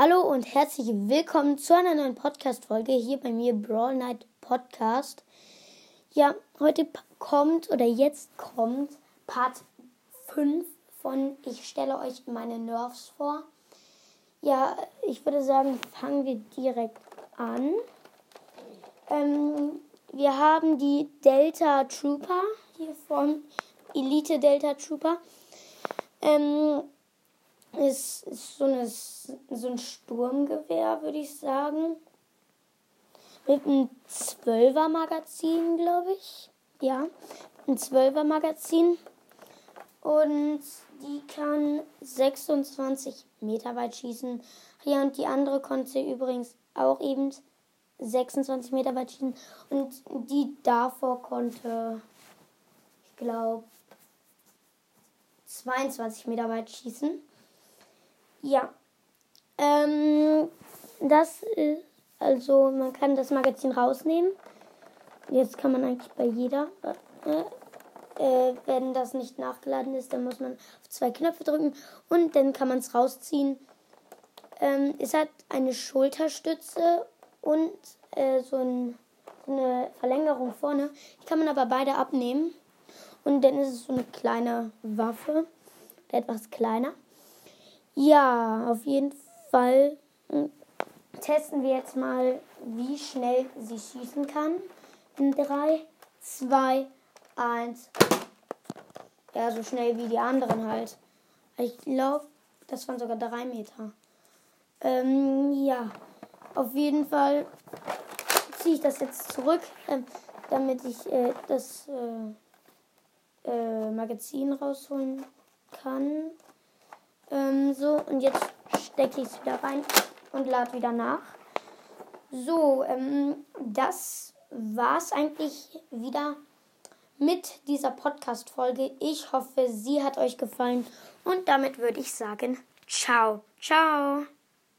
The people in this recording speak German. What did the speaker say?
Hallo und herzlich willkommen zu einer neuen Podcast-Folge hier bei mir, Brawl Night Podcast. Ja, heute kommt oder jetzt kommt Part 5 von Ich stelle euch meine Nerfs vor. Ja, ich würde sagen, fangen wir direkt an. Ähm, wir haben die Delta Trooper hier von Elite Delta Trooper. Ähm, ist, ist so, eine, so ein Sturmgewehr, würde ich sagen. Mit einem 12er Magazin, glaube ich. Ja, ein 12er Magazin. Und die kann 26 Meter weit schießen. Ja, und die andere konnte übrigens auch eben 26 Meter weit schießen. Und die davor konnte, ich glaube, 22 Meter weit schießen. Ja. Ähm, das ist, also man kann das Magazin rausnehmen. Jetzt kann man eigentlich bei jeder, äh, äh, wenn das nicht nachgeladen ist, dann muss man auf zwei Knöpfe drücken und dann kann man es rausziehen. Ähm, es hat eine Schulterstütze und äh, so, ein, so eine Verlängerung vorne. Die kann man aber beide abnehmen. Und dann ist es so eine kleine Waffe, etwas kleiner. Ja, auf jeden Fall hm, testen wir jetzt mal, wie schnell sie schießen kann. In 3, 2, 1. Ja, so schnell wie die anderen halt. Ich glaube, das waren sogar 3 Meter. Ähm, ja, auf jeden Fall ziehe ich das jetzt zurück, äh, damit ich äh, das äh, äh Magazin rausholen kann. Ähm, so, und jetzt stecke ich es wieder rein und lade wieder nach. So, ähm, das es eigentlich wieder mit dieser Podcast-Folge. Ich hoffe, sie hat euch gefallen. Und damit würde ich sagen, ciao, ciao.